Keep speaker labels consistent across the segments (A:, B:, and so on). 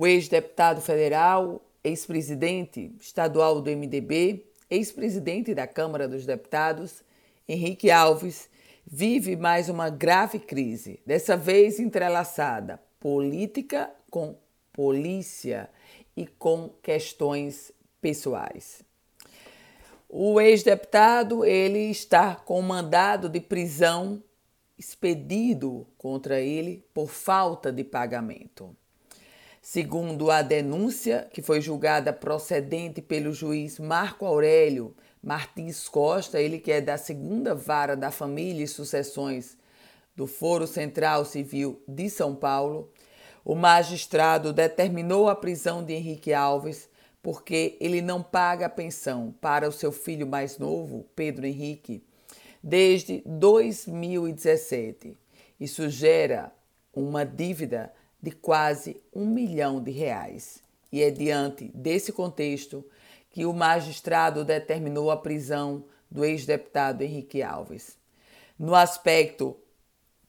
A: O ex-deputado federal, ex-presidente estadual do MDB, ex-presidente da Câmara dos Deputados, Henrique Alves, vive mais uma grave crise, dessa vez entrelaçada política com polícia e com questões pessoais. O ex-deputado ele está com mandado de prisão expedido contra ele por falta de pagamento. Segundo a denúncia, que foi julgada procedente pelo juiz Marco Aurélio Martins Costa, ele que é da segunda vara da família e sucessões do Foro Central Civil de São Paulo, o magistrado determinou a prisão de Henrique Alves porque ele não paga a pensão para o seu filho mais novo, Pedro Henrique, desde 2017. Isso gera uma dívida de quase um milhão de reais. E é diante desse contexto que o magistrado determinou a prisão do ex-deputado Henrique Alves. No aspecto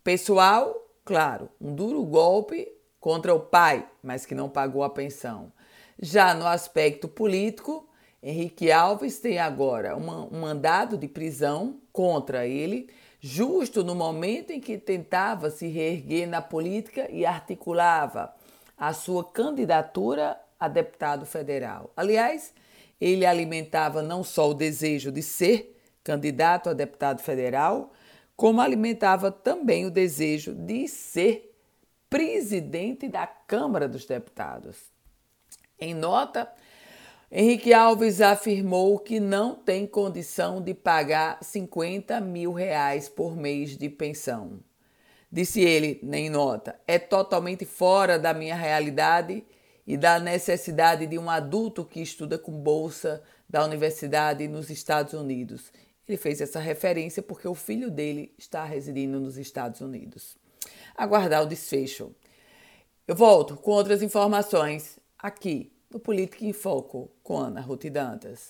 A: pessoal, claro, um duro golpe contra o pai, mas que não pagou a pensão. Já no aspecto político, Henrique Alves tem agora uma, um mandado de prisão contra ele, justo no momento em que tentava se reerguer na política e articulava a sua candidatura a deputado federal. Aliás, ele alimentava não só o desejo de ser candidato a deputado federal, como alimentava também o desejo de ser presidente da Câmara dos Deputados. Em nota, Henrique Alves afirmou que não tem condição de pagar 50 mil reais por mês de pensão. Disse ele em nota: é totalmente fora da minha realidade e da necessidade de um adulto que estuda com bolsa da universidade nos Estados Unidos. Ele fez essa referência porque o filho dele está residindo nos Estados Unidos. Aguardar o desfecho. Eu volto com outras informações aqui no Política em Foco com Ana Ruth Dantas.